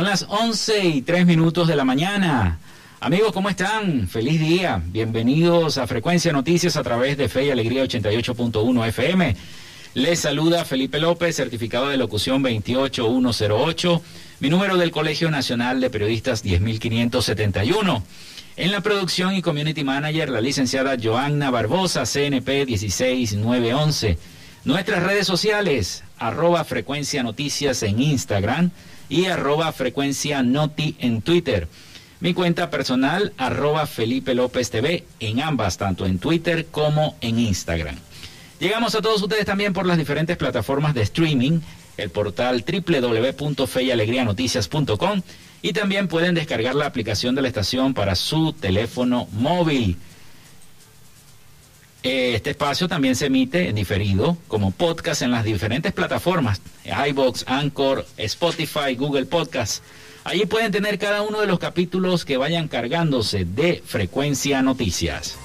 Son las 11 y 3 minutos de la mañana. Amigos, ¿cómo están? Feliz día. Bienvenidos a Frecuencia Noticias a través de Fe y Alegría 88.1 FM. Les saluda Felipe López, certificado de locución 28108, mi número del Colegio Nacional de Periodistas 10571. En la producción y community manager, la licenciada Joanna Barbosa, CNP 16911. Nuestras redes sociales, arroba frecuencia noticias en Instagram y arroba frecuencia noti en Twitter. Mi cuenta personal, arroba Felipe López TV, en ambas, tanto en Twitter como en Instagram. Llegamos a todos ustedes también por las diferentes plataformas de streaming, el portal www.feyalegrianoticias.com y también pueden descargar la aplicación de la estación para su teléfono móvil. Este espacio también se emite en diferido como podcast en las diferentes plataformas, iBox, Anchor, Spotify, Google Podcast. Allí pueden tener cada uno de los capítulos que vayan cargándose de frecuencia noticias.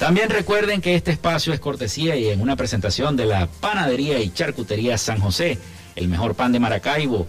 También recuerden que este espacio es cortesía y en una presentación de la Panadería y Charcutería San José, el mejor pan de Maracaibo.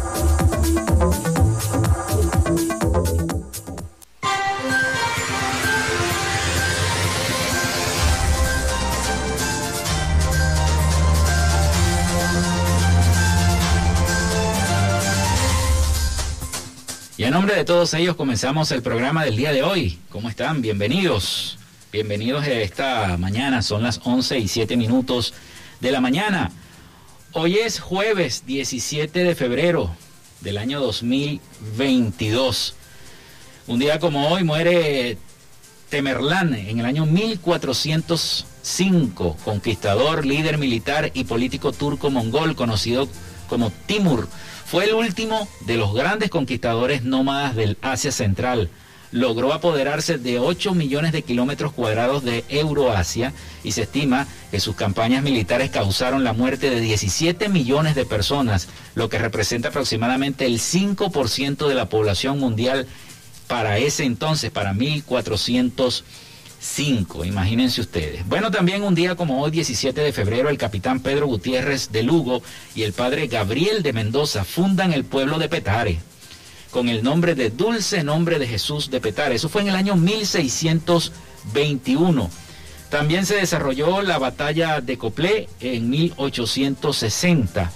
En nombre de todos ellos comenzamos el programa del día de hoy. ¿Cómo están? Bienvenidos. Bienvenidos a esta mañana. Son las 11 y 7 minutos de la mañana. Hoy es jueves 17 de febrero del año 2022. Un día como hoy muere Temerlán en el año 1405, conquistador, líder militar y político turco-mongol conocido como Timur. Fue el último de los grandes conquistadores nómadas del Asia Central, logró apoderarse de 8 millones de kilómetros cuadrados de Euroasia y se estima que sus campañas militares causaron la muerte de 17 millones de personas, lo que representa aproximadamente el 5% de la población mundial para ese entonces, para 1405, imagínense ustedes. Bueno, también un día como hoy, 17 de febrero, el capitán Pedro Gutiérrez de Lugo y el padre Gabriel de Mendoza fundan el pueblo de Petare con el nombre de Dulce Nombre de Jesús de Petare. Eso fue en el año 1621. También se desarrolló la batalla de Coplé en 1860.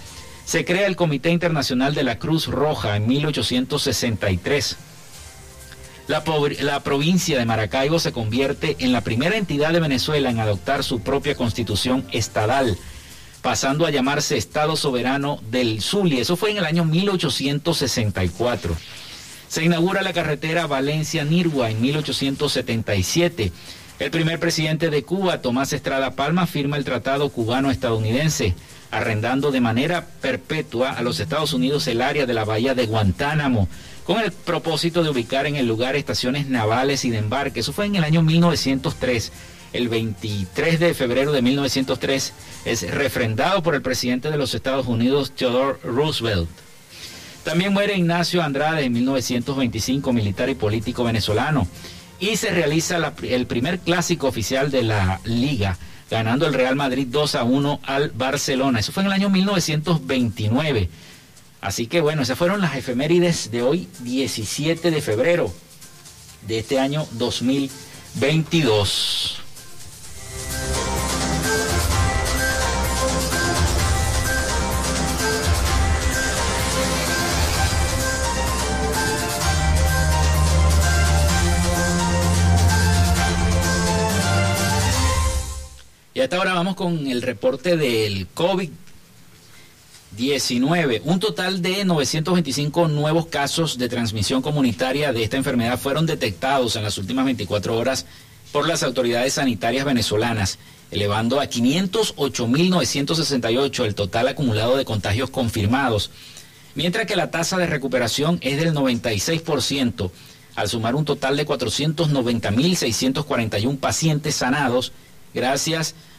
Se crea el Comité Internacional de la Cruz Roja en 1863. La, provincia de Maracaibo se convierte en la primera entidad de Venezuela en adoptar su propia constitución estadal, pasando a llamarse Estado Soberano del Zulia. Eso fue en el año 1864. Se inaugura la carretera Valencia-Nirgua en 1877. El primer presidente de Cuba, Tomás Estrada Palma, firma el Tratado Cubano-Estadounidense, arrendando de manera perpetua a los Estados Unidos el área de la bahía de Guantánamo con el propósito de ubicar en el lugar estaciones navales y de embarque. Eso fue en el año 1903. El 23 de febrero de 1903 es refrendado por el presidente de los Estados Unidos, Theodore Roosevelt. También muere Ignacio Andrade en 1925, militar y político venezolano. Y se realiza el primer clásico oficial de la liga, ganando el Real Madrid 2 a 1 al Barcelona. Eso fue en el año 1929. Así que bueno, esas fueron las efemérides de hoy, 17 de febrero de este año 2022. Y hasta ahora vamos con el reporte del COVID 19. Un total de 925 nuevos casos de transmisión comunitaria de esta enfermedad fueron detectados en las últimas 24 horas por las autoridades sanitarias venezolanas, elevando a 508.968 el total acumulado de contagios confirmados, mientras que la tasa de recuperación es del 96%, al sumar un total de 490.641 pacientes sanados gracias a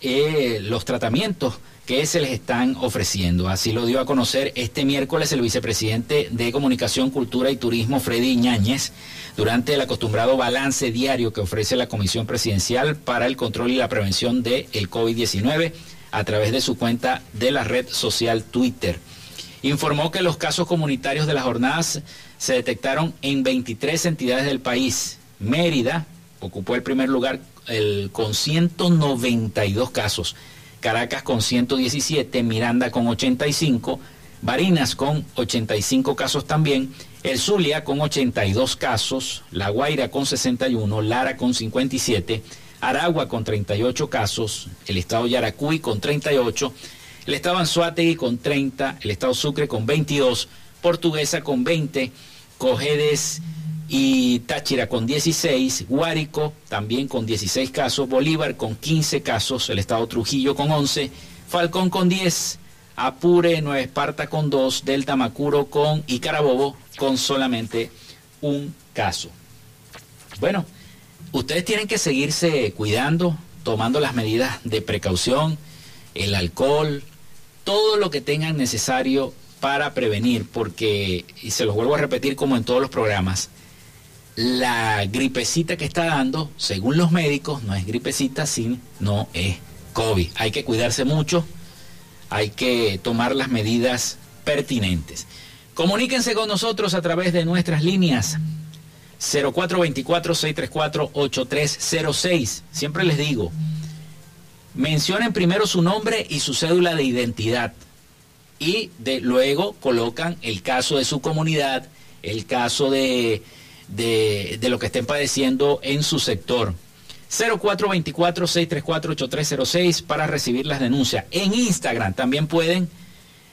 eh, los tratamientos que se les están ofreciendo. Así lo dio a conocer este miércoles el vicepresidente de Comunicación, Cultura y Turismo, Freddy Ñáñez, durante el acostumbrado balance diario que ofrece la Comisión Presidencial para el Control y la Prevención del el COVID-19 a través de su cuenta de la red social Twitter. Informó que los casos comunitarios de las jornadas se detectaron en 23 entidades del país. Mérida ocupó el primer lugar el, con 192 casos. Caracas con 117, Miranda con 85, Barinas con 85 casos también, El Zulia con 82 casos, La Guaira con 61, Lara con 57, Aragua con 38 casos, el estado Yaracuy con 38, el estado Anzuategui con 30, el estado Sucre con 22, Portuguesa con 20, Cojedes y Táchira con 16, Guárico también con 16 casos, Bolívar con 15 casos, el estado Trujillo con 11, Falcón con 10, Apure, Nueva Esparta con 2, Delta Macuro con y Carabobo con solamente un caso. Bueno, ustedes tienen que seguirse cuidando, tomando las medidas de precaución, el alcohol, todo lo que tengan necesario para prevenir, porque, y se los vuelvo a repetir como en todos los programas, la gripecita que está dando, según los médicos, no es gripecita, sino es COVID. Hay que cuidarse mucho, hay que tomar las medidas pertinentes. Comuníquense con nosotros a través de nuestras líneas 0424-634-8306. Siempre les digo, mencionen primero su nombre y su cédula de identidad y de, luego colocan el caso de su comunidad, el caso de de, lo que estén padeciendo en su sector. 0424-634-8306 para recibir las denuncias. En Instagram también pueden,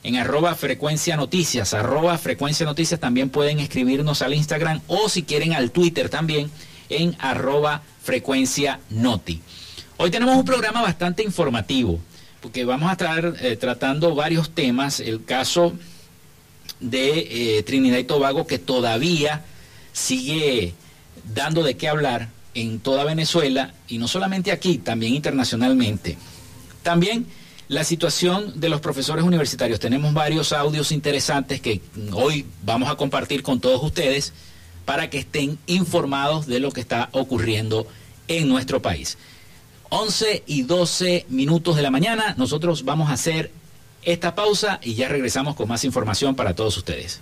en arroba frecuencia noticias, arroba frecuencia noticias también pueden escribirnos al Instagram o si quieren al Twitter también en arroba frecuencia noti. Hoy tenemos un programa bastante informativo porque vamos a estar eh, tratando varios temas. El caso de eh, Trinidad y Tobago que todavía sigue dando de qué hablar en toda Venezuela y no solamente aquí, también internacionalmente. También la situación de los profesores universitarios. Tenemos varios audios interesantes que hoy vamos a compartir con todos ustedes para que estén informados de lo que está ocurriendo en nuestro país. 11 y 12 minutos de la mañana, nosotros vamos a hacer esta pausa y ya regresamos con más información para todos ustedes.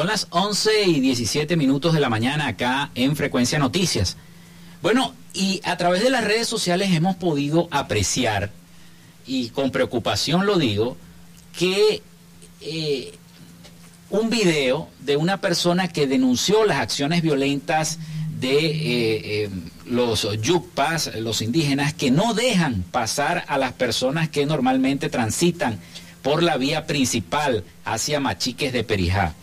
Son las 11 y 17 minutos de la mañana acá en Frecuencia Noticias. Bueno, y a través de las redes sociales hemos podido apreciar, y con preocupación lo digo, que eh, un video de una persona que denunció las acciones violentas de eh, eh, los yucpas, los indígenas, que no dejan pasar a las personas que normalmente transitan por la vía principal hacia Machiques de Perijá.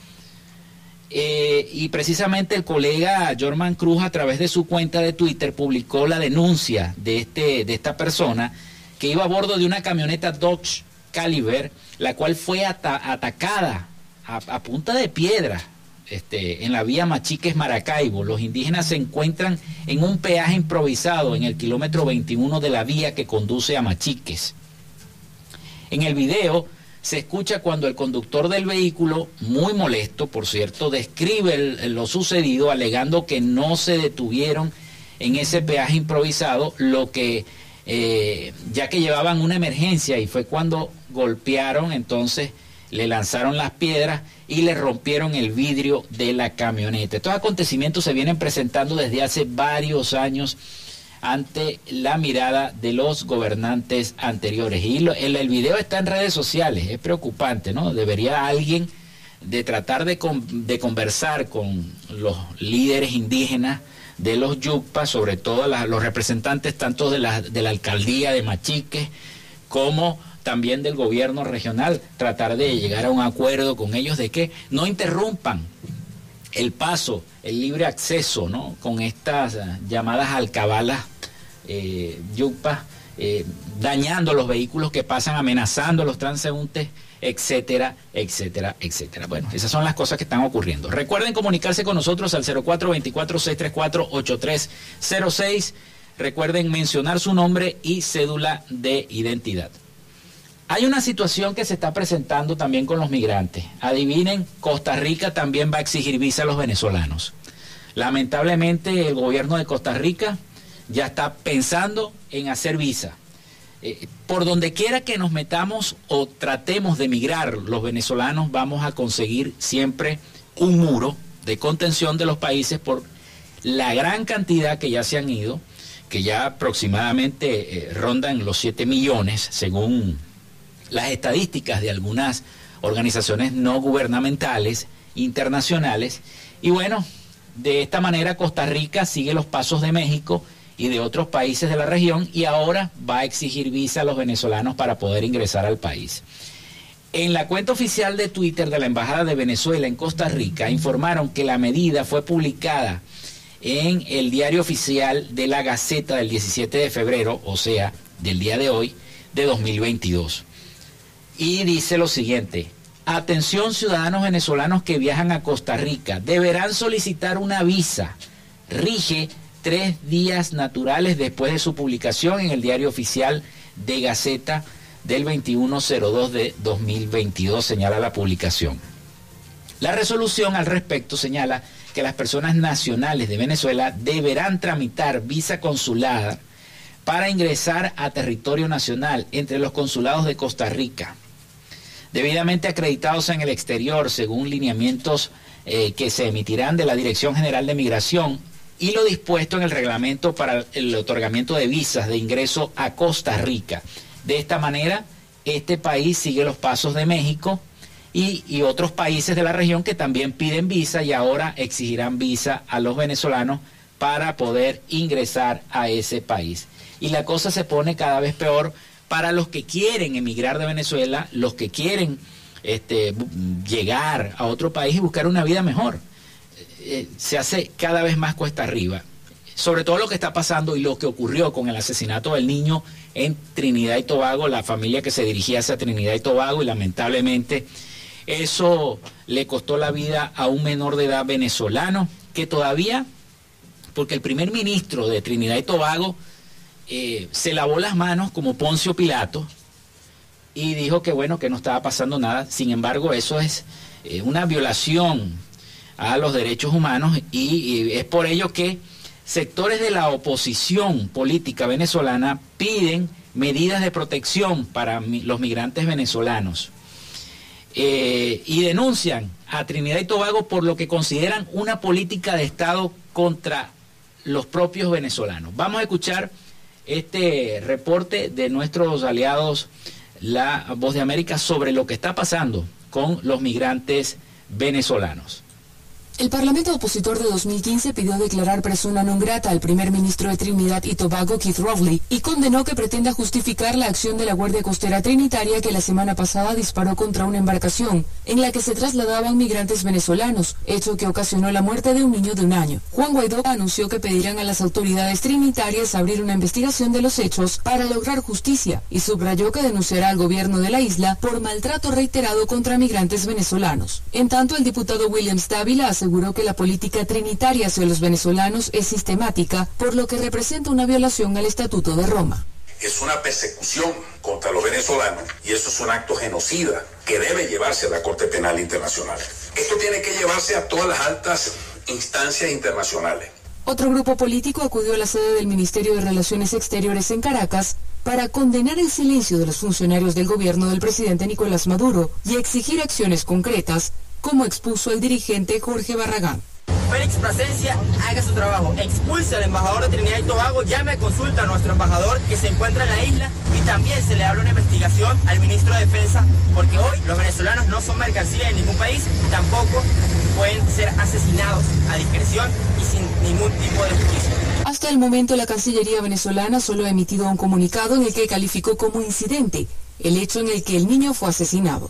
Eh, y precisamente el colega Jorman Cruz a través de su cuenta de Twitter publicó la denuncia de, este, de esta persona que iba a bordo de una camioneta Dodge Caliber, la cual fue atacada a, punta de piedra este, en la vía Machiques Maracaibo. Los indígenas se encuentran en un peaje improvisado en el kilómetro 21 de la vía que conduce a Machiques. En el video se escucha cuando el conductor del vehículo, muy molesto, por cierto, describe lo sucedido alegando que no se detuvieron en ese peaje improvisado, lo que eh, ya que llevaban una emergencia y fue cuando golpearon, entonces le lanzaron las piedras y le rompieron el vidrio de la camioneta. Estos acontecimientos se vienen presentando desde hace varios años ante la mirada de los gobernantes anteriores. Y el, el, video está en redes sociales, es preocupante, ¿no? Debería alguien de tratar de, de conversar con los líderes indígenas de los yucpas, sobre todo los representantes tanto de la, de la alcaldía de Machique como también del gobierno regional, tratar de llegar a un acuerdo con ellos de que no interrumpan el paso, el libre acceso, ¿no? Con estas eh, llamadas alcabalas eh, yupas, eh, dañando los vehículos que pasan, amenazando a los transeúntes, etcétera, etcétera, etcétera. Bueno, esas son las cosas que están ocurriendo. Recuerden comunicarse con nosotros al 0424-634-8306. Recuerden mencionar su nombre y cédula de identidad. Hay una situación que se está presentando también con los migrantes. Adivinen, Costa Rica también va a exigir visa a los venezolanos. Lamentablemente el gobierno de Costa Rica ya está pensando en hacer visa. Eh, por donde quiera que nos metamos o tratemos de migrar los venezolanos, vamos a conseguir siempre un muro de contención de los países por la gran cantidad que ya se han ido que ya aproximadamente eh, rondan los 7 millones, según las estadísticas de algunas organizaciones no gubernamentales internacionales. Y bueno, de esta manera Costa Rica sigue los pasos de México y de otros países de la región y ahora va a exigir visa a los venezolanos para poder ingresar al país. En la cuenta oficial de Twitter de la Embajada de Venezuela en Costa Rica informaron que la medida fue publicada en el diario oficial de la Gaceta del 17 de febrero, o sea, del día de hoy, de 2022. Y dice lo siguiente, atención ciudadanos venezolanos que viajan a Costa Rica, deberán solicitar una visa. Rige tres días naturales después de su publicación en el diario oficial de Gaceta del 2102 de 2022, señala la publicación. La resolución al respecto señala que las personas nacionales de Venezuela deberán tramitar visa consulada para ingresar a territorio nacional entre los consulados de Costa Rica, debidamente acreditados en el exterior según lineamientos eh, que se emitirán de la Dirección General de Migración y lo dispuesto en el reglamento para el otorgamiento de visas de ingreso a Costa Rica. De esta manera, este país sigue los pasos de México, y, otros países de la región que también piden visa y ahora exigirán visa a los venezolanos para poder ingresar a ese país. Y la cosa se pone cada vez peor para los que quieren emigrar de Venezuela, los que quieren este, llegar a otro país y buscar una vida mejor. Eh, se hace cada vez más cuesta arriba. Sobre todo lo que está pasando y lo que ocurrió con el asesinato del niño en Trinidad y Tobago, la familia que se dirigía hacia Trinidad y Tobago y lamentablemente eso le costó la vida a un menor de edad venezolano que todavía, porque el primer ministro de Trinidad y Tobago eh, se lavó las manos como Poncio Pilato y dijo que bueno, que no estaba pasando nada. Sin embargo, eso es eh, una violación a los derechos humanos y es por ello que sectores de la oposición política venezolana piden medidas de protección para los migrantes venezolanos. Eh, y denuncian a Trinidad y Tobago por lo que consideran una política de Estado contra los propios venezolanos. Vamos a escuchar este reporte de nuestros aliados, la Voz de América, sobre lo que está pasando con los migrantes venezolanos. El Parlamento opositor de 2015 pidió declarar persona non grata al primer ministro de Trinidad y Tobago, Keith Rowley, y condenó que pretenda justificar la acción de la Guardia Costera Trinitaria que la semana pasada disparó contra una embarcación en la que se trasladaban migrantes venezolanos, hecho que ocasionó la muerte de un niño de un año. Juan Guaidó anunció que pedirán a las autoridades trinitarias abrir una investigación de los hechos para lograr justicia y subrayó que denunciará al gobierno de la isla por maltrato reiterado contra migrantes venezolanos. En tanto, el diputado William Dávila aseguró que la política trinitaria hacia los venezolanos es sistemática, por lo que representa una violación al Estatuto de Roma. Es una persecución contra los venezolanos y eso es un acto genocida que debe llevarse a la Corte Penal Internacional. Esto tiene que llevarse a todas las altas instancias internacionales. Otro grupo político acudió a la sede del Ministerio de Relaciones Exteriores en Caracas para condenar el silencio de los funcionarios del gobierno del presidente Nicolás Maduro y exigir acciones concretas como expuso el dirigente Jorge Barragán. Félix Plasencia haga su trabajo, expulse al embajador de Trinidad y Tobago, llame a consulta a nuestro embajador que se encuentra en la isla y también se le habla una investigación al ministro de Defensa, porque hoy los venezolanos no son mercancía en ningún país, tampoco pueden ser asesinados a discreción y sin ningún tipo de justicia. Hasta el momento la Cancillería venezolana solo ha emitido un comunicado en el que calificó como incidente el hecho en el que el niño fue asesinado.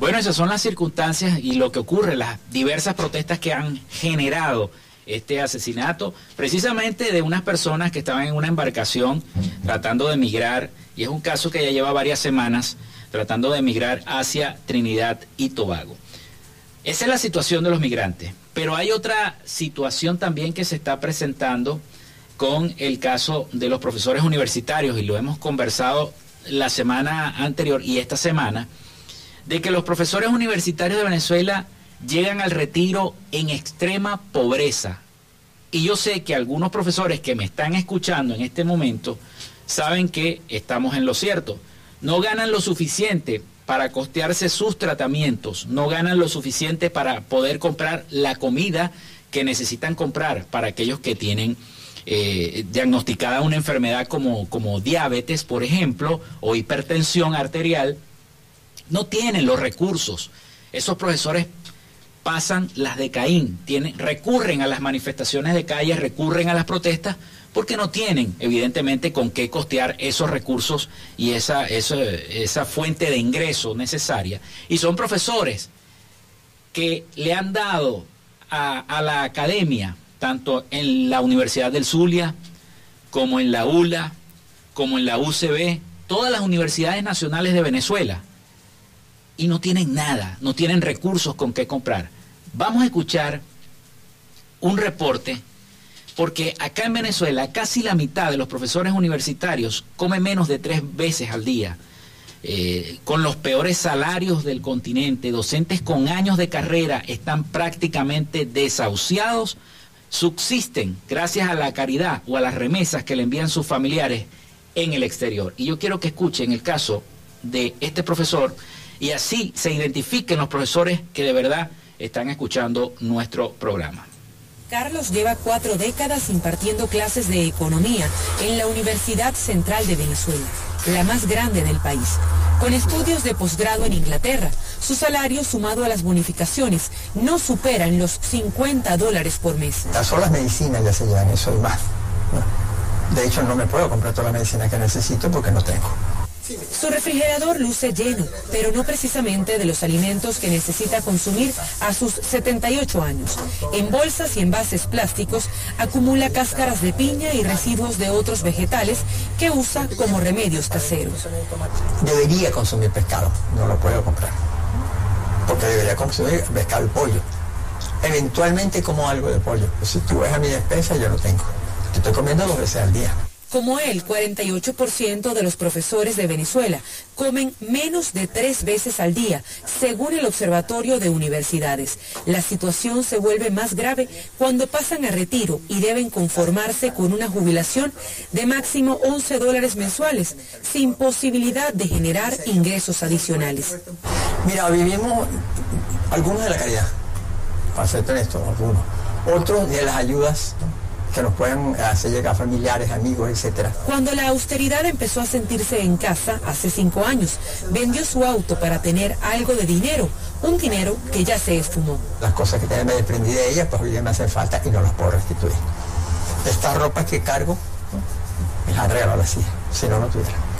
Bueno, esas son las circunstancias y lo que ocurre, las diversas protestas que han generado este asesinato, precisamente de unas personas que estaban en una embarcación tratando de emigrar, y es un caso que ya lleva varias semanas tratando de emigrar hacia Trinidad y Tobago. Esa es la situación de los migrantes, pero hay otra situación también que se está presentando con el caso de los profesores universitarios, y lo hemos conversado la semana anterior y esta semana de que los profesores universitarios de Venezuela llegan al retiro en extrema pobreza. Y yo sé que algunos profesores que me están escuchando en este momento saben que estamos en lo cierto. No ganan lo suficiente para costearse sus tratamientos, no ganan lo suficiente para poder comprar la comida que necesitan comprar para aquellos que tienen eh, diagnosticada una enfermedad como, como diabetes, por ejemplo, o hipertensión arterial, no tienen los recursos. Esos profesores pasan las de Caín, tienen, recurren a las manifestaciones de calle, recurren a las protestas, porque no tienen, evidentemente, con qué costear esos recursos y esa, esa fuente de ingreso necesaria. Y son profesores que le han dado a, a la academia, tanto en la Universidad del Zulia, como en la ULA, como en la UCB, todas las universidades nacionales de Venezuela, y no tienen nada, no tienen recursos con qué comprar. Vamos a escuchar un reporte, porque acá en Venezuela casi la mitad de los profesores universitarios come menos de tres veces al día. Eh, con los peores salarios del continente, docentes con años de carrera están prácticamente desahuciados, subsisten gracias a la caridad o a las remesas que le envían sus familiares en el exterior. Y yo quiero que escuchen el caso de este profesor y así se identifiquen los profesores que de verdad están escuchando nuestro programa. Carlos lleva cuatro décadas impartiendo clases de economía en la Universidad Central de Venezuela, la más grande del país. Con estudios de posgrado en Inglaterra, su salario sumado a las bonificaciones no superan los 50 dólares por mes. Las solas medicinas ya se llevan eso y más. De hecho, no me puedo comprar toda la medicina que necesito porque no tengo. Su refrigerador luce lleno, pero no precisamente de los alimentos que necesita consumir a sus 78 años. En bolsas y envases plásticos acumula cáscaras de piña y residuos de otros vegetales que usa como remedios caseros. Debería consumir pescado, no lo puedo comprar, porque debería consumir pescado y pollo. Eventualmente como algo de pollo, si tú ves a mi despensa yo no tengo. estoy comiendo dos veces al día. Como él, 48% de los profesores de Venezuela comen menos de tres veces al día, según el Observatorio de Universidades. La situación se vuelve más grave cuando pasan a retiro y deben conformarse con una jubilación de máximo 11 dólares mensuales, sin posibilidad de generar ingresos adicionales. Mira, vivimos algunos de la caridad, para ser honesto, algunos. Otros de las ayudas que nos puedan hacer llegar familiares, amigos, etcétera. Cuando la austeridad empezó a sentirse en casa hace cinco años, vendió su auto para tener algo de dinero, un dinero que ya se esfumó. Las cosas que me desprendí de ellas, pues hoy día me hacen falta y no las puedo restituir. Esta ropa que cargo, me la regalo así, si no, no tuviera.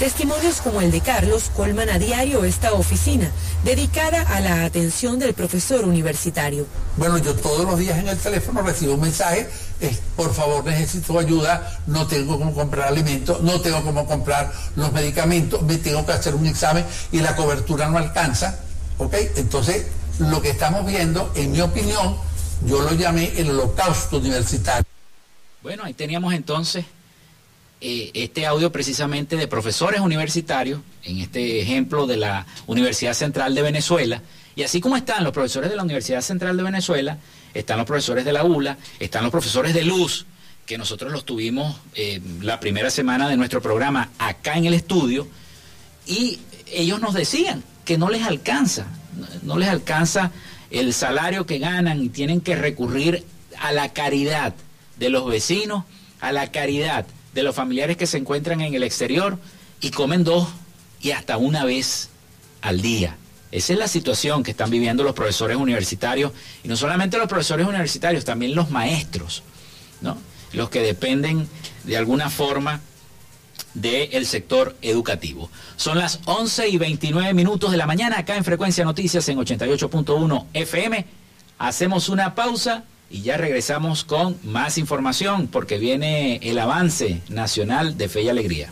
Testimonios como el de Carlos colman a diario esta oficina, dedicada a la atención del profesor universitario. Bueno, yo todos los días en el teléfono recibo un mensaje, por favor necesito ayuda, no tengo cómo comprar alimentos, no tengo cómo comprar los medicamentos, me tengo que hacer un examen y la cobertura no alcanza, ¿ok? Entonces, lo que estamos viendo, en mi opinión, yo lo llamé el holocausto universitario. Bueno, ahí teníamos entonces eh, este audio precisamente de profesores universitarios, en este ejemplo de la Universidad Central de Venezuela, y así como están los profesores de la Universidad Central de Venezuela, están los profesores de la ULA, están los profesores de Luz, que nosotros los tuvimos eh, la primera semana de nuestro programa acá en el estudio, y ellos nos decían que no les alcanza, no les alcanza el salario que ganan y tienen que recurrir a la caridad de los vecinos, a la caridad de los familiares que se encuentran en el exterior y comen dos y hasta una vez al día. Esa es la situación que están viviendo los profesores universitarios y no solamente los profesores universitarios, también los maestros, ¿no? Los que dependen de alguna forma del sector educativo. Son las 11 y 29 minutos de la mañana acá en Frecuencia Noticias en 88.1 FM. Hacemos una pausa y ya regresamos con más información porque viene el avance nacional de Fe y Alegría.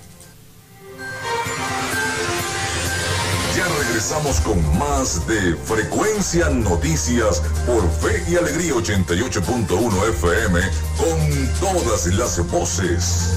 Ya regresamos con más de Frecuencia Noticias por Fe y Alegría 88.1 FM con todas las voces.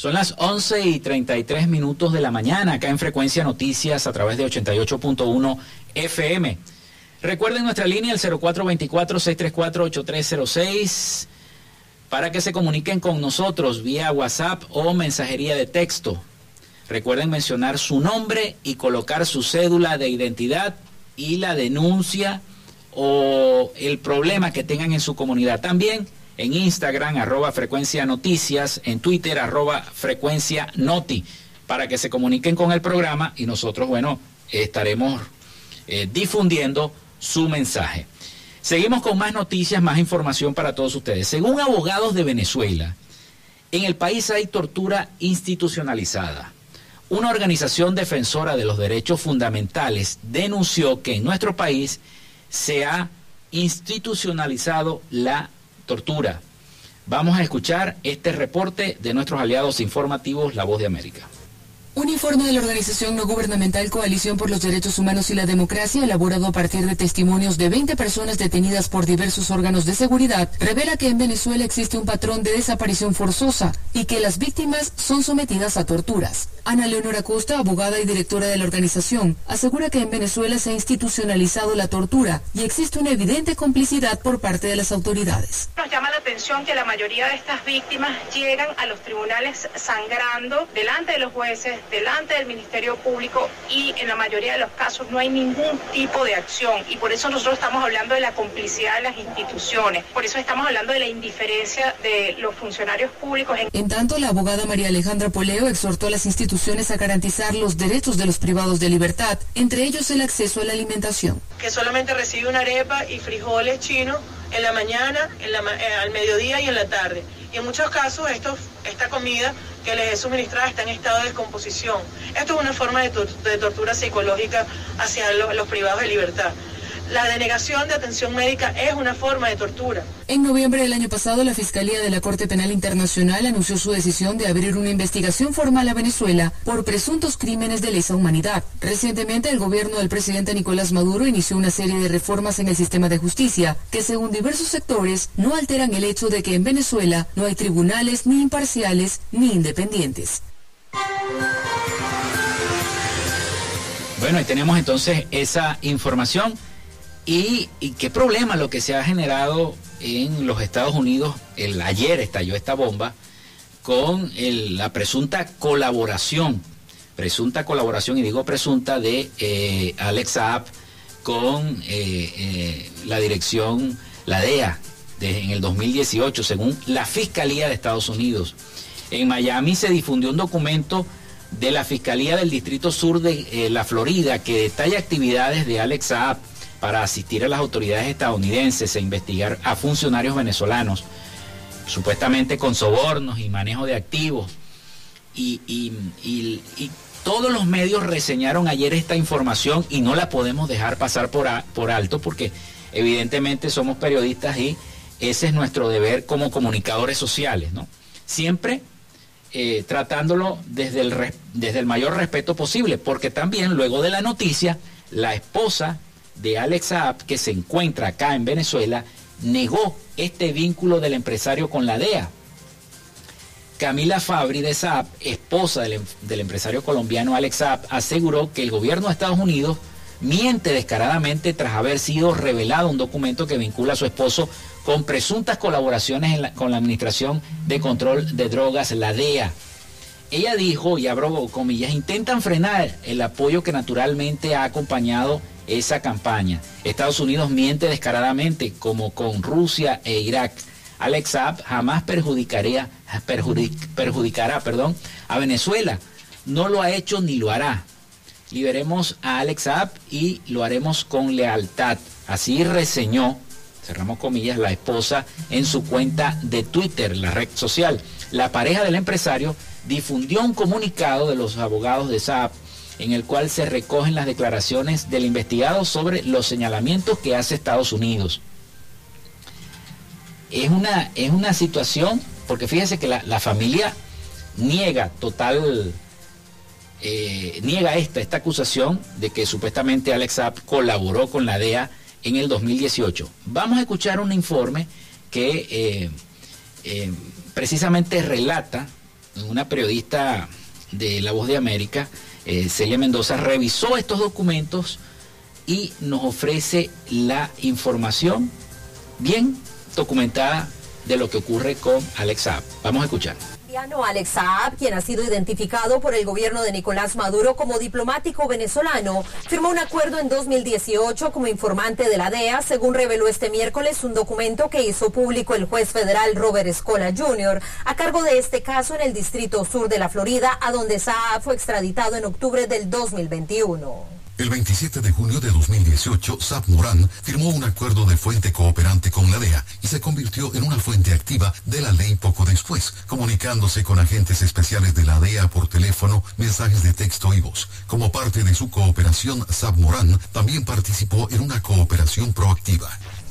Son las 11 y 33 minutos de la mañana, acá en Frecuencia Noticias a través de 88.1 FM. Recuerden nuestra línea el 0424-634-8306 para que se comuniquen con nosotros vía WhatsApp o mensajería de texto. Recuerden mencionar su nombre y colocar su cédula de identidad y la denuncia o el problema que tengan en su comunidad. También en Instagram, arroba frecuencia noticias, en Twitter, arroba frecuencia noti, para que se comuniquen con el programa y nosotros, bueno, estaremos eh, difundiendo su mensaje. Seguimos con más noticias, más información para todos ustedes. Según abogados de Venezuela, en el país hay tortura institucionalizada. Una organización defensora de los derechos fundamentales denunció que en nuestro país se ha institucionalizado la tortura. Vamos a escuchar este reporte de nuestros aliados informativos, La Voz de América. Un informe de la organización no gubernamental Coalición por los Derechos Humanos y la Democracia, elaborado a partir de testimonios de 20 personas detenidas por diversos órganos de seguridad, revela que en Venezuela existe un patrón de desaparición forzosa y que las víctimas son sometidas a torturas. Ana Leonora Costa, abogada y directora de la organización, asegura que en Venezuela se ha institucionalizado la tortura y existe una evidente complicidad por parte de las autoridades. Atención que la mayoría de estas víctimas llegan a los tribunales sangrando delante de los jueces delante del Ministerio Público y en la mayoría de los casos no hay ningún tipo de acción y por eso nosotros estamos hablando de la complicidad de las instituciones, por eso estamos hablando de la indiferencia de los funcionarios públicos. En tanto, la abogada María Alejandra Poleo exhortó a las instituciones a garantizar los derechos de los privados de libertad, entre ellos el acceso a la alimentación. Que solamente recibe una arepa y frijoles chinos en la mañana, la, eh, al mediodía y en la tarde. Y en muchos casos esto, esta comida que les es suministrada está en estado de descomposición. Esto es una forma de, tortura psicológica hacia los privados de libertad. La denegación de atención médica es una forma de tortura. En noviembre del año pasado, la Fiscalía de la Corte Penal Internacional anunció su decisión de abrir una investigación formal a Venezuela por presuntos crímenes de lesa humanidad. Recientemente, el gobierno del presidente Nicolás Maduro inició una serie de reformas en el sistema de justicia que, según diversos sectores, no alteran el hecho de que en Venezuela no hay tribunales ni imparciales ni independientes. Bueno, y tenemos entonces esa información. Y, qué problema lo que se ha generado en los Estados Unidos. El, ayer estalló esta bomba con la presunta colaboración, presunta colaboración, y digo presunta, de eh, Alexa App con eh, eh, la dirección, la DEA, en el 2018, según la Fiscalía de Estados Unidos. En Miami se difundió un documento de la Fiscalía del Distrito Sur de la Florida que detalla actividades de Alexa App para asistir a las autoridades estadounidenses e investigar a funcionarios venezolanos, supuestamente con sobornos y manejo de activos. Y, todos los medios reseñaron ayer esta información y no la podemos dejar pasar por, alto porque evidentemente somos periodistas y ese es nuestro deber como comunicadores sociales, ¿no? Siempre eh, tratándolo desde el, desde el mayor respeto posible, porque también luego de la noticia, la esposa de Alex Saab, que se encuentra acá en Venezuela, negó este vínculo del empresario con la DEA. Camila Fabri de Saab, esposa del, em, empresario colombiano Alex Saab, aseguró que el gobierno de Estados Unidos miente descaradamente tras haber sido revelado un documento que vincula a su esposo con presuntas colaboraciones con la Administración de Control de Drogas, la DEA. Ella dijo, y abro comillas, intentan frenar el apoyo que naturalmente ha acompañado esa campaña. Estados Unidos miente descaradamente como con Rusia e Irak. Alex Saab jamás perjudicaría, perjudicará perdón, a Venezuela. No lo ha hecho ni lo hará. Liberemos a Alex Saab y lo haremos con lealtad. Así reseñó, cerramos comillas, la esposa en su cuenta de Twitter, la red social. La pareja del empresario difundió un comunicado de los abogados de Saab en el cual se recogen las declaraciones del investigado sobre los señalamientos que hace Estados Unidos. Es una, es una situación, porque fíjese que la, familia niega total, eh, niega esta, esta acusación de que supuestamente Alex Saab colaboró con la DEA en el 2018. Vamos a escuchar un informe que eh, eh, precisamente relata una periodista de La Voz de América, eh, Celia Mendoza, revisó estos documentos y nos ofrece la información bien documentada de lo que ocurre con Alex. Vamos a escuchar. Alex Saab, quien ha sido identificado por el gobierno de Nicolás Maduro como diplomático venezolano, firmó un acuerdo en 2018 como informante de la DEA, según reveló este miércoles un documento que hizo público el juez federal Robert Escola Jr. a cargo de este caso en el Distrito Sur de la Florida, a donde Saab fue extraditado en octubre del 2021. El 27 de junio de 2018, Saab Morán firmó un acuerdo de fuente cooperante con la DEA y se convirtió en una fuente activa de la ley poco después, comunicándose con agentes especiales de la DEA por teléfono, mensajes de texto y voz. Como parte de su cooperación, Saab Morán también participó en una cooperación proactiva.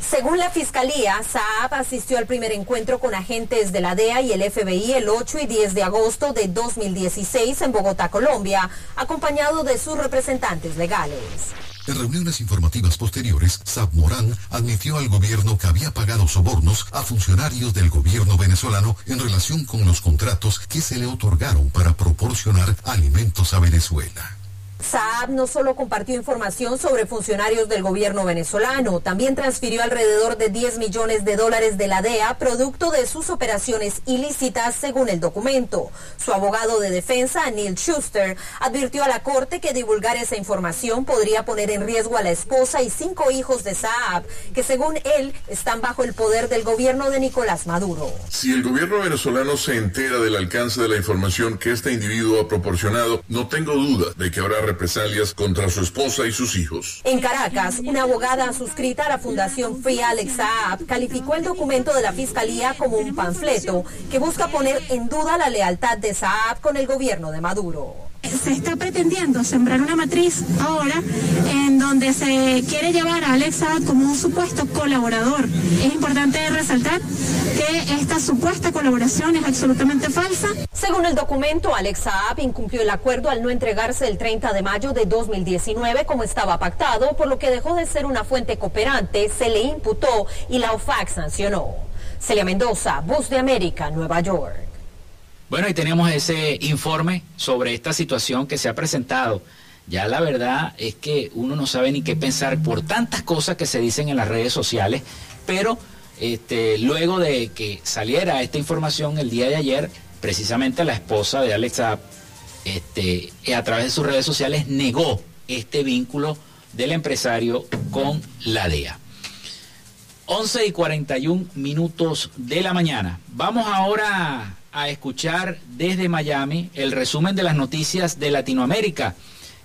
Según la Fiscalía, Saab asistió al primer encuentro con agentes de la DEA y el FBI el 8 y 10 de agosto de 2016 en Bogotá, Colombia, acompañado de sus representantes legales. En reuniones informativas posteriores, Saab Morán admitió al gobierno que había pagado sobornos a funcionarios del gobierno venezolano en relación con los contratos que se le otorgaron para proporcionar alimentos a Venezuela. Saab no solo compartió información sobre funcionarios del gobierno venezolano, también transfirió alrededor de 10 millones de dólares de la DEA producto de sus operaciones ilícitas según el documento. Su abogado de defensa, Neil Schuster, advirtió a la corte que divulgar esa información podría poner en riesgo a la esposa y cinco hijos de Saab, que según él están bajo el poder del gobierno de Nicolás Maduro. Si el gobierno venezolano se entera del alcance de la información que este individuo ha proporcionado, no tengo duda de que habrá represalias contra su esposa y sus hijos. En Caracas, una abogada suscrita a la Fundación Free Alex Saab calificó el documento de la Fiscalía como un panfleto que busca poner en duda la lealtad de Saab con el gobierno de Maduro se está pretendiendo sembrar una matriz ahora en donde se quiere llevar a Alex Saab como un supuesto colaborador. Es importante resaltar que esta supuesta colaboración es absolutamente falsa. Según el documento, Alex Saab incumplió el acuerdo al no entregarse el 30 de mayo de 2019 como estaba pactado, por lo que dejó de ser una fuente cooperante, se le imputó y la OFAC sancionó. Celia Mendoza, Voz de América, Nueva York. Bueno, y tenemos ese informe sobre esta situación que se ha presentado. Ya la verdad es que uno no sabe ni qué pensar por tantas cosas que se dicen en las redes sociales, pero este, luego de que saliera esta información el día de ayer, precisamente la esposa de Alex este, a través de sus redes sociales negó este vínculo del empresario con la DEA. 11 y 41 minutos de la mañana. Vamos ahora a escuchar desde Miami el resumen de las noticias de Latinoamérica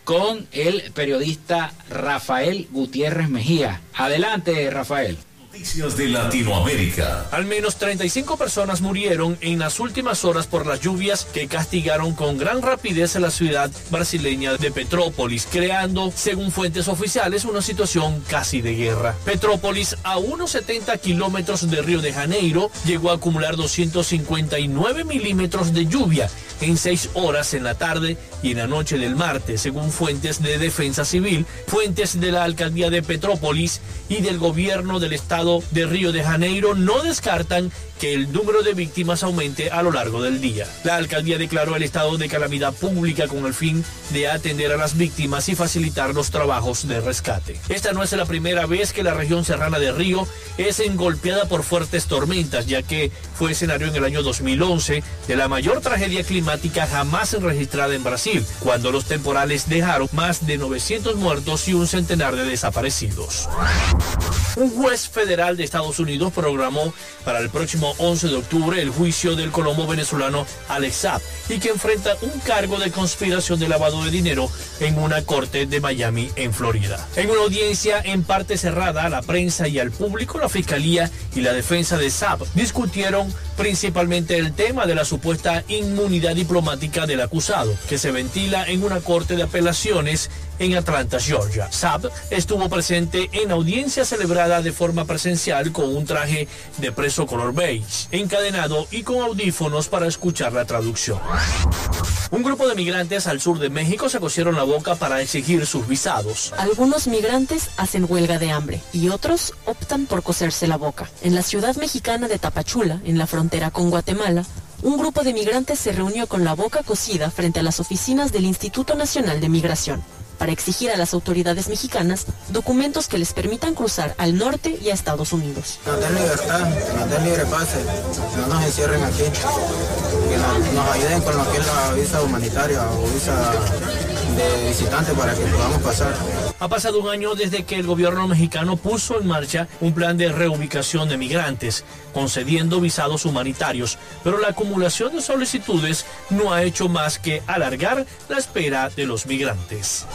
con el periodista Rafael Gutiérrez Mejía. Adelante, Rafael. De Latinoamérica. Al menos 35 personas murieron en las últimas horas por las lluvias que castigaron con gran rapidez a la ciudad brasileña de Petrópolis, creando, según fuentes oficiales, una situación casi de guerra. Petrópolis, a unos 70 kilómetros de Río de Janeiro, llegó a acumular 259 milímetros de lluvia en seis horas en la tarde y en la noche del martes, según fuentes de defensa civil, fuentes de la alcaldía de Petrópolis y del gobierno del estado de Río de Janeiro no descartan que el número de víctimas aumente a lo largo del día. La alcaldía declaró el estado de calamidad pública con el fin de atender a las víctimas y facilitar los trabajos de rescate. Esta no es la primera vez que la región serrana de Río es engolpeada por fuertes tormentas, ya que fue escenario en el año 2011 de la mayor tragedia climática jamás registrada en Brasil, cuando los temporales dejaron más de 900 muertos y un centenar de desaparecidos. Un juez federal de Estados Unidos programó para el próximo 11 de octubre el juicio del colombo venezolano Alex Saab y que enfrenta un cargo de conspiración de lavado de dinero en una corte de Miami, en Florida. En una audiencia en parte cerrada a la prensa y al público, la fiscalía y la defensa de Saab discutieron principalmente el tema de la supuesta inmunidad diplomática del acusado, que se ventila en una corte de apelaciones en Atlanta, Georgia. Saab estuvo presente en audiencia celebrada de forma presencial con un traje de preso color beige, encadenado y con audífonos para escuchar la traducción. Un grupo de migrantes al sur de México se cosieron la boca para exigir sus visados. Algunos migrantes hacen huelga de hambre y otros optan por coserse la boca. En la ciudad mexicana de Tapachula, en la frontera con Guatemala, un grupo de migrantes se reunió con la boca cosida frente a las oficinas del Instituto Nacional de Migración para exigir a las autoridades mexicanas documentos que les permitan cruzar al norte y a Estados Unidos. Nos den libertad, nos den libre pase, no nos encierren aquí, que nos, nos ayuden con lo que es la visa humanitaria o visa de visitante para que podamos pasar. Ha pasado un año desde que el gobierno mexicano puso en marcha un plan de reubicación de migrantes, concediendo visados humanitarios, pero la acumulación de solicitudes no ha hecho más que alargar la espera de los migrantes.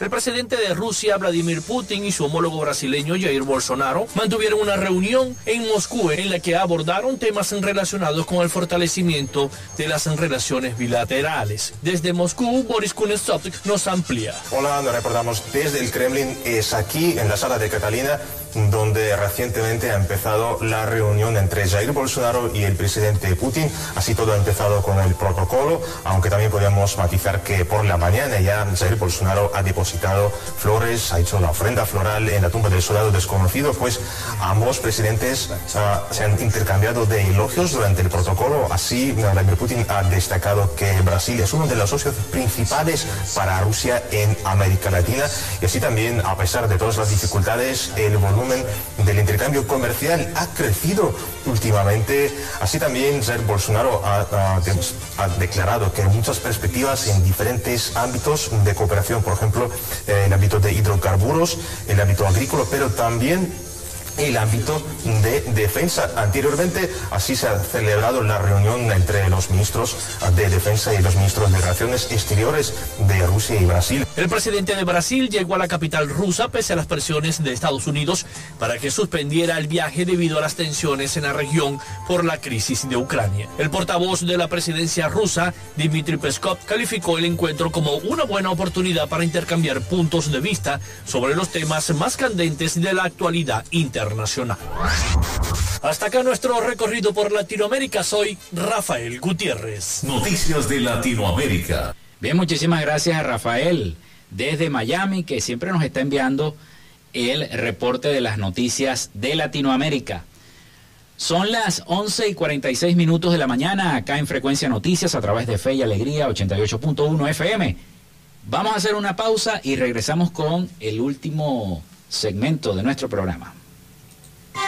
El presidente de Rusia, Vladimir Putin, y su homólogo brasileño, Jair Bolsonaro, mantuvieron una reunión en Moscú en la que abordaron temas relacionados con el fortalecimiento de las relaciones bilaterales. Desde Moscú, Boris Kunetsov nos amplía. Hola, nos reportamos desde el Kremlin. Es aquí, en la sala de Catalina, donde recientemente ha empezado la reunión entre Jair Bolsonaro y el presidente Putin. Así todo ha empezado con el protocolo, aunque también podemos matizar que por la mañana ya Jair Bolsonaro ha depositado flores, ha hecho la ofrenda floral en la tumba del soldado desconocido, pues ambos presidentes uh, se han intercambiado de elogios durante el protocolo. Así, Vladimir Putin ha destacado que Brasil es uno de los socios principales para Rusia en América Latina y así también, a pesar de todas las dificultades, el volumen del intercambio comercial ha crecido últimamente. Así también Jair Bolsonaro ha, declarado que hay muchas perspectivas en diferentes ámbitos de cooperación, por ejemplo, eh, el ámbito de hidrocarburos, el ámbito agrícola, pero también el ámbito de defensa. Anteriormente, así se ha celebrado la reunión entre los ministros de defensa y los ministros de relaciones exteriores de Rusia y Brasil. El presidente de Brasil llegó a la capital rusa pese a las presiones de Estados Unidos para que suspendiera el viaje debido a las tensiones en la región por la crisis de Ucrania. El portavoz de la presidencia rusa, Dmitry Peskov, calificó el encuentro como una buena oportunidad para intercambiar puntos de vista sobre los temas más candentes de la actualidad internacional internacional. Hasta acá nuestro recorrido por Latinoamérica. Soy Rafael Gutiérrez. Noticias de Latinoamérica. Bien, muchísimas gracias a Rafael desde Miami que siempre nos está enviando el reporte de las noticias de Latinoamérica. Son las 11 y 46 minutos de la mañana acá en Frecuencia Noticias a través de Fe y Alegría 88.1 FM. Vamos a hacer una pausa y regresamos con el último segmento de nuestro programa.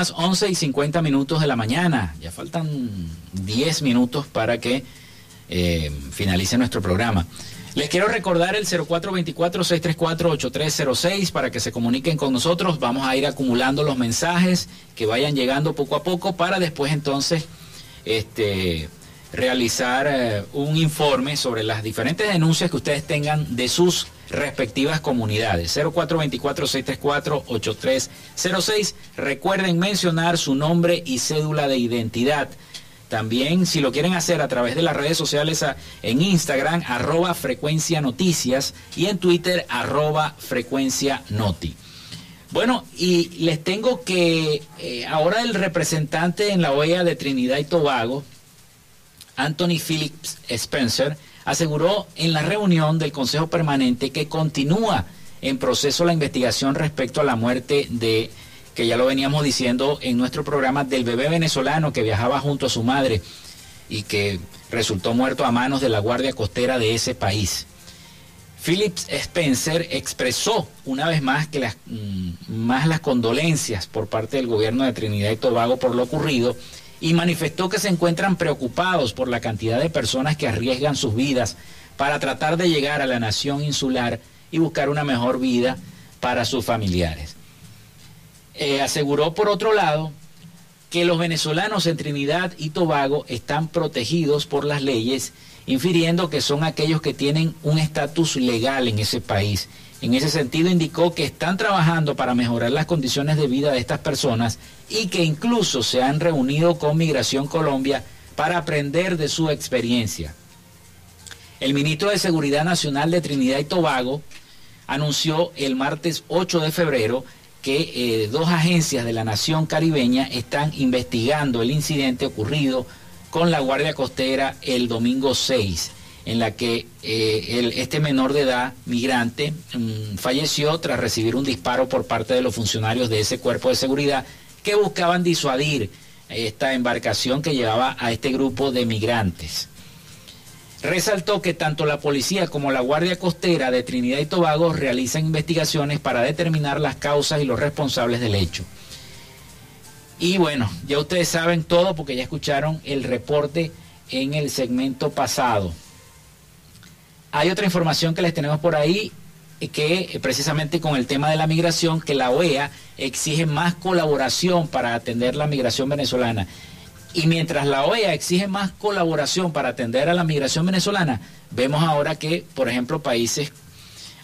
Las 11 y 50 minutos de la mañana. Ya faltan 10 minutos para que eh, finalice nuestro programa. Les quiero recordar el 0424-634-8306 para que se comuniquen con nosotros. Vamos a ir acumulando los mensajes que vayan llegando poco a poco para después entonces este, realizar eh, un informe sobre las diferentes denuncias que ustedes tengan de sus respectivas comunidades. 0424-634-8306. Recuerden mencionar su nombre y cédula de identidad. También, si lo quieren hacer a través de las redes sociales, en Instagram, arroba frecuencia noticias y en Twitter, arroba frecuencia noti. Bueno, y les tengo que eh, ahora el representante en la OEA de Trinidad y Tobago, Anthony Phillips Spencer, aseguró en la reunión del Consejo Permanente que continúa en proceso la investigación respecto a la muerte de, que ya lo veníamos diciendo en nuestro programa, del bebé venezolano que viajaba junto a su madre y que resultó muerto a manos de la Guardia Costera de ese país. Phillips Spencer expresó una vez más que las, mm, más las condolencias por parte del gobierno de Trinidad y Tobago por lo ocurrido y manifestó que se encuentran preocupados por la cantidad de personas que arriesgan sus vidas para tratar de llegar a la nación insular y buscar una mejor vida para sus familiares. Eh, aseguró, por otro lado, que los venezolanos en Trinidad y Tobago están protegidos por las leyes, infiriendo que son aquellos que tienen un estatus legal en ese país. En ese sentido indicó que están trabajando para mejorar las condiciones de vida de estas personas y que incluso se han reunido con Migración Colombia para aprender de su experiencia. El ministro de Seguridad Nacional de Trinidad y Tobago anunció el martes 8 de febrero que eh, dos agencias de la nación caribeña están investigando el incidente ocurrido con la Guardia Costera el domingo 6, en la que eh, este menor de edad, migrante, mm, falleció tras recibir un disparo por parte de los funcionarios de ese cuerpo de seguridad que buscaban disuadir esta embarcación que llevaba a este grupo de migrantes. Resaltó que tanto la policía como la Guardia Costera de Trinidad y Tobago realizan investigaciones para determinar las causas y los responsables del hecho. Y bueno, ya ustedes saben todo porque ya escucharon el reporte en el segmento pasado. Hay otra información que les tenemos por ahí que eh, precisamente con el tema de la migración, que la OEA exige más colaboración para atender la migración venezolana. Y mientras la OEA exige más colaboración para atender a la migración venezolana, vemos ahora que, por ejemplo, países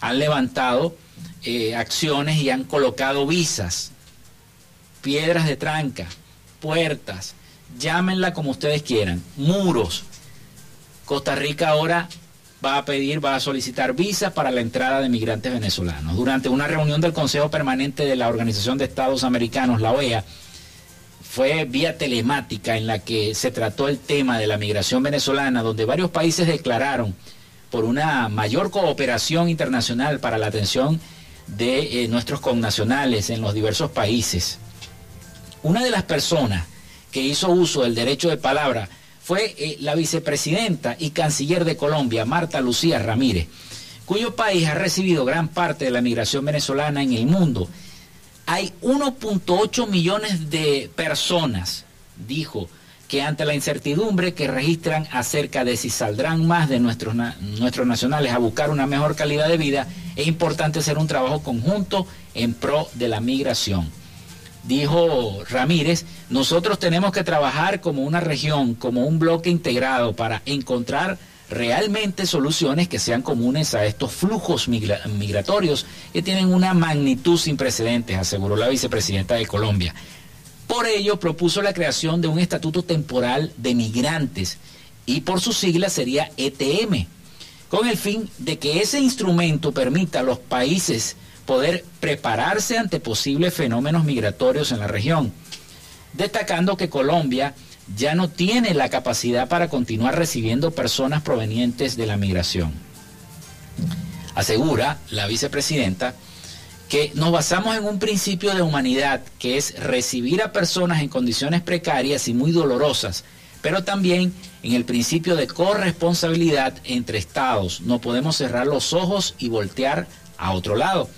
han levantado eh, acciones y han colocado visas, piedras de tranca, puertas, llámenla como ustedes quieran, muros. Costa Rica ahora va a pedir, va a solicitar visas para la entrada de migrantes venezolanos. Durante una reunión del Consejo Permanente de la Organización de Estados Americanos, la OEA, fue vía telemática en la que se trató el tema de la migración venezolana, donde varios países declararon por una mayor cooperación internacional para la atención de eh, nuestros connacionales en los diversos países. Una de las personas que hizo uso del derecho de palabra fue eh, la vicepresidenta y canciller de Colombia, Marta Lucía Ramírez, cuyo país ha recibido gran parte de la migración venezolana en el mundo. Hay 1.8 millones de personas, dijo, que ante la incertidumbre que registran acerca de si saldrán más de nuestros, nuestros nacionales a buscar una mejor calidad de vida, es importante hacer un trabajo conjunto en pro de la migración. Dijo Ramírez, nosotros tenemos que trabajar como una región, como un bloque integrado para encontrar realmente soluciones que sean comunes a estos flujos migratorios que tienen una magnitud sin precedentes, aseguró la vicepresidenta de Colombia. Por ello, propuso la creación de un estatuto temporal de migrantes y por su sigla sería ETM, con el fin de que ese instrumento permita a los países poder prepararse ante posibles fenómenos migratorios en la región, destacando que Colombia ya no tiene la capacidad para continuar recibiendo personas provenientes de la migración. Asegura la vicepresidenta que nos basamos en un principio de humanidad, que es recibir a personas en condiciones precarias y muy dolorosas, pero también en el principio de corresponsabilidad entre estados. No podemos cerrar los ojos y voltear a otro lado.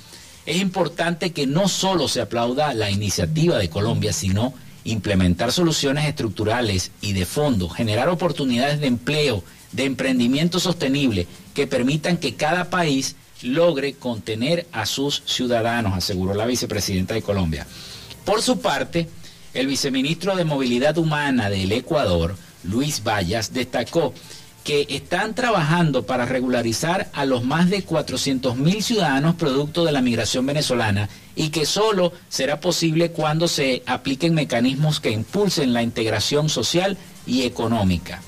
Es importante que no solo se aplauda la iniciativa de Colombia, sino implementar soluciones estructurales y de fondo, generar oportunidades de empleo, de emprendimiento sostenible que permitan que cada país logre contener a sus ciudadanos, aseguró la vicepresidenta de Colombia. Por su parte, el viceministro de Movilidad Humana del Ecuador, Luis Vallas, destacó que están trabajando para regularizar a los más de 400 mil ciudadanos producto de la migración venezolana y que solo será posible cuando se apliquen mecanismos que impulsen la integración social y económica.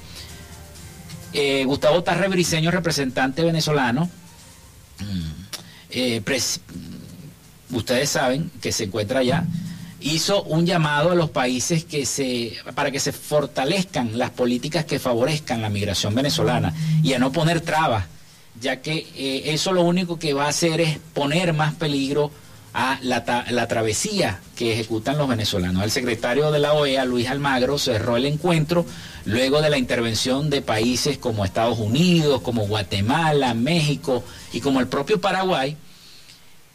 Eh, Gustavo Tarre Briceño, representante venezolano, mm, eh, ustedes saben que se encuentra allá, hizo un llamado a los países que se, para que se fortalezcan las políticas que favorezcan la migración venezolana y a no poner trabas, ya que eh, eso lo único que va a hacer es poner más peligro a la, travesía que ejecutan los venezolanos. El secretario de la OEA, Luis Almagro, cerró el encuentro luego de la intervención de países como Estados Unidos, como Guatemala, México y como el propio Paraguay,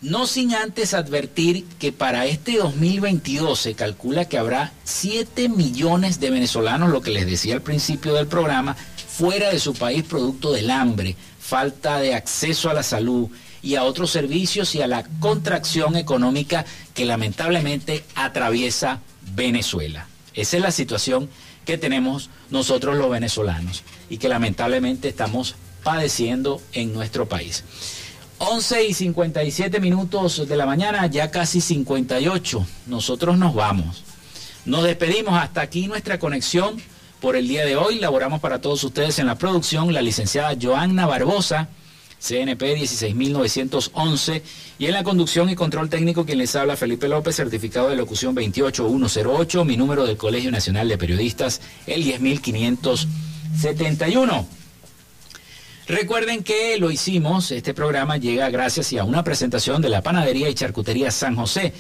no sin antes advertir que para este 2022 se calcula que habrá 7 millones de venezolanos, lo que les decía al principio del programa, fuera de su país producto del hambre, falta de acceso a la salud, y a otros servicios y a la contracción económica que lamentablemente atraviesa Venezuela. Esa es la situación que tenemos nosotros los venezolanos y que lamentablemente estamos padeciendo en nuestro país. 11 y 57 minutos de la mañana, ya casi 58. Nosotros nos vamos. Nos despedimos hasta aquí nuestra conexión por el día de hoy. Laboramos para todos ustedes en la producción la licenciada Joanna Barbosa CNP 16911 y en la conducción y control técnico quien les habla Felipe López, certificado de locución 28108, mi número del Colegio Nacional de Periodistas el 10571. Recuerden que lo hicimos, este programa llega gracias a una presentación de la Panadería y Charcutería San José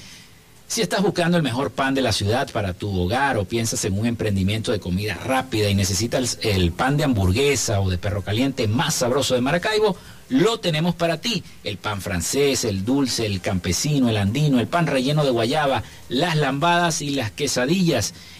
si estás buscando el mejor pan de la ciudad para tu hogar o piensas en un emprendimiento de comida rápida y necesitas el pan de hamburguesa o de perro caliente más sabroso de Maracaibo, lo tenemos para ti. El pan francés, el dulce, el campesino, el andino, el pan relleno de guayaba, las lambadas y las quesadillas.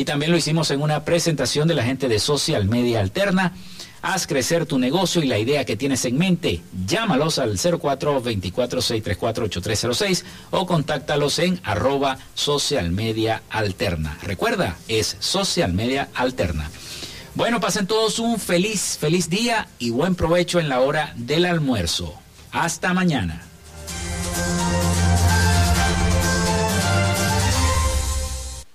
Y también lo hicimos en una presentación de la gente de Social Media Alterna. Haz crecer tu negocio y la idea que tienes en mente. Llámalos al 04-24-634-8306 o contáctalos en arroba social media alterna. Recuerda, es social media alterna. Bueno, pasen todos un feliz, feliz día y buen provecho en la hora del almuerzo. Hasta mañana.